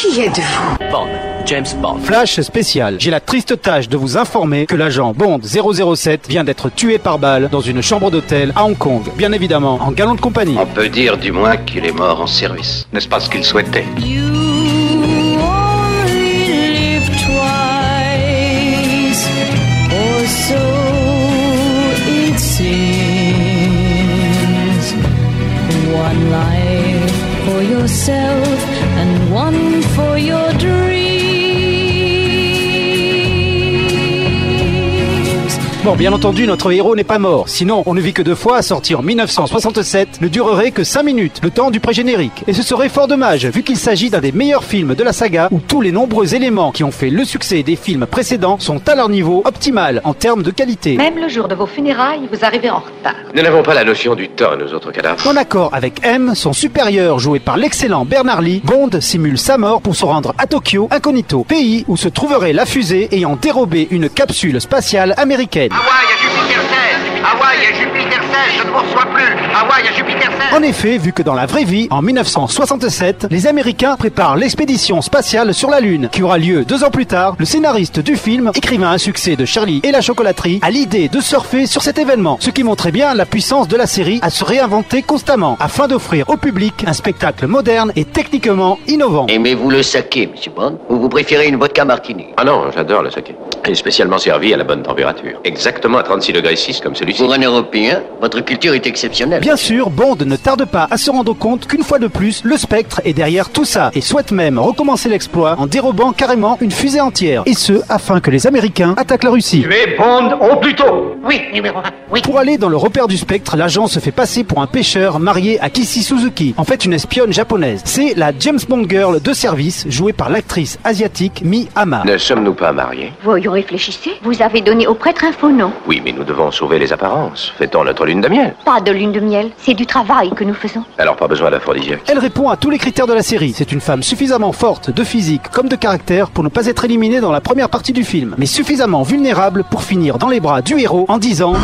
Qui êtes-vous Bond, James Bond. Flash spécial. J'ai la triste tâche de vous informer que l'agent Bond 007 vient d'être tué par balle dans une chambre d'hôtel à Hong Kong. Bien évidemment, en galante compagnie. On peut dire du moins qu'il est mort en service. N'est-ce pas ce qu'il souhaitait You only live twice, or so it seems. One life for yourself and one for your dreams. Bon, bien entendu, notre héros n'est pas mort. Sinon, on ne vit que deux fois, sorti en 1967, ne durerait que 5 minutes, le temps du pré-générique. Et ce serait fort dommage, vu qu'il s'agit d'un des meilleurs films de la saga, où tous les nombreux éléments qui ont fait le succès des films précédents sont à leur niveau optimal en termes de qualité. Même le jour de vos funérailles, vous arrivez en retard. Nous n'avons pas la notion du temps, nous autres cadavres. En accord avec M, son supérieur joué par l'excellent Bernard Lee, Bond simule sa mort pour se rendre à Tokyo, incognito, pays où se trouverait la fusée ayant dérobé une capsule spatiale américaine. Hawaï à Jupiter 16 Hawaï à Jupiter 16 Je ne vous reçois plus. Hawaï à Jupiter 16 En effet, vu que dans la vraie vie, en 1967, les Américains préparent l'expédition spatiale sur la Lune, qui aura lieu deux ans plus tard, le scénariste du film, écrivain à succès de Charlie et la chocolaterie, a l'idée de surfer sur cet événement, ce qui montrait bien la puissance de la série à se réinventer constamment, afin d'offrir au public un spectacle moderne et techniquement innovant. Aimez-vous le saké, monsieur Bond? Ou vous préférez une vodka martini? Ah non, j'adore le saké. Est spécialement servi à la bonne température. Exactement à 36 degrés 6 comme celui-ci. Pour un Européen, votre culture est exceptionnelle. Bien sûr, Bond ne tarde pas à se rendre compte qu'une fois de plus, le spectre est derrière tout ça et souhaite même recommencer l'exploit en dérobant carrément une fusée entière. Et ce, afin que les Américains attaquent la Russie. es Bond au plus tôt Oui, numéro 1. Oui. Pour aller dans le repère du spectre, l'agent se fait passer pour un pêcheur marié à Kissy Suzuki, en fait une espionne japonaise. C'est la James Bond Girl de service jouée par l'actrice asiatique Mi Hama. Ne sommes-nous pas mariés? Vous réfléchissez Vous avez donné au prêtre un faux nom. Oui, mais nous devons sauver les apparences. Fait-on notre lune de miel Pas de lune de miel, c'est du travail que nous faisons. Alors pas besoin d'aphrodisiaque. Elle répond à tous les critères de la série. C'est une femme suffisamment forte de physique comme de caractère pour ne pas être éliminée dans la première partie du film, mais suffisamment vulnérable pour finir dans les bras du héros en disant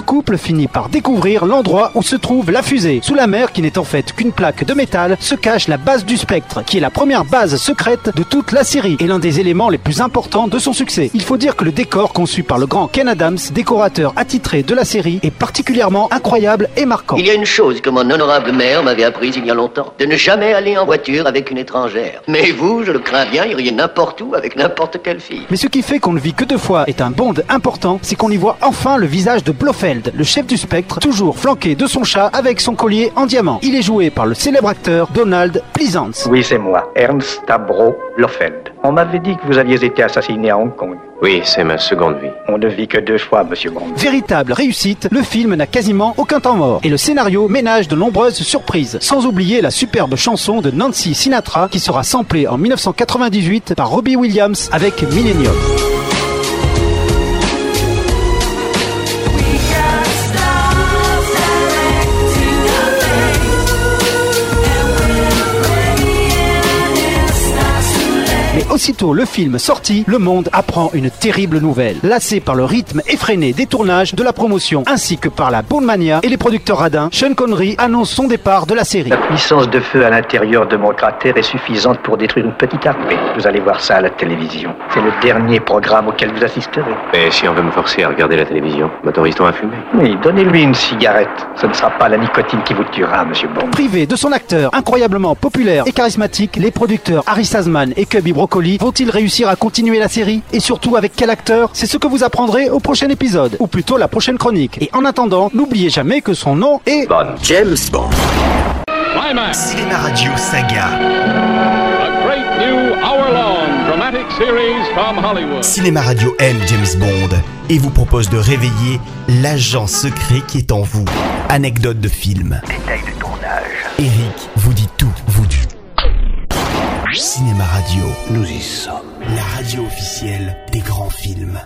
Le couple finit par découvrir l'endroit où se trouve la fusée. Sous la mer, qui n'est en fait qu'une plaque de métal, se cache la base du spectre, qui est la première base secrète de toute la série et l'un des éléments les plus importants de son succès. Il faut dire que le décor conçu par le grand Ken Adams, décorateur attitré de la série, est particulièrement incroyable et marquant. Il y a une chose que mon honorable mère m'avait apprise il y a longtemps, de ne jamais aller en voiture avec une étrangère. Mais vous, je le crains bien, iriez n'importe où avec n'importe quelle fille. Mais ce qui fait qu'on ne vit que deux fois est un bond important, c'est qu'on y voit enfin le visage de Blofeld, le chef du spectre, toujours flanqué de son chat avec son collier en diamant. Il est joué par le célèbre acteur Donald Pleasance. Oui, c'est moi, Ernst Tabro Blofeld. On m'avait dit que vous aviez été assassiné à Hong Kong. Oui, c'est ma seconde vie. On ne vit que deux fois, monsieur Bond. Véritable réussite, le film n'a quasiment aucun temps mort et le scénario ménage de nombreuses surprises, sans oublier la superbe chanson de Nancy Sinatra qui sera samplée en 1998 par Robbie Williams avec Millennium. Mais aussitôt le film sorti, le monde apprend une terrible nouvelle. Lassé par le rythme effréné des tournages, de la promotion, ainsi que par la Bond Mania et les producteurs radins, Sean Connery annonce son départ de la série. La puissance de feu à l'intérieur de mon cratère est suffisante pour détruire une petite armée. Vous allez voir ça à la télévision. C'est le dernier programme auquel vous assisterez. Et si on veut me forcer à regarder la télévision, m'autorise-t-on à fumer? Oui, donnez-lui une cigarette. Ce ne sera pas la nicotine qui vous tuera, monsieur Bond. Privé de son acteur incroyablement populaire et charismatique, les producteurs Harry Sazman et Cubby Broccoli vont-ils réussir à continuer la série? Et surtout avec quel acteur? C'est ce que vous apprendrez au prochain épisode, ou plutôt la prochaine chronique. Et en attendant, n'oubliez jamais que son nom est... Bonne. James Bond. Cinéma Radio Saga. a great new hour-long dramatic series from Hollywood. Cinéma Radio aime James Bond et vous propose de réveiller l'agent secret qui est en vous. Anecdote de film. De Cinéma Radio, Nous y sommes. la radio officielle des grands films.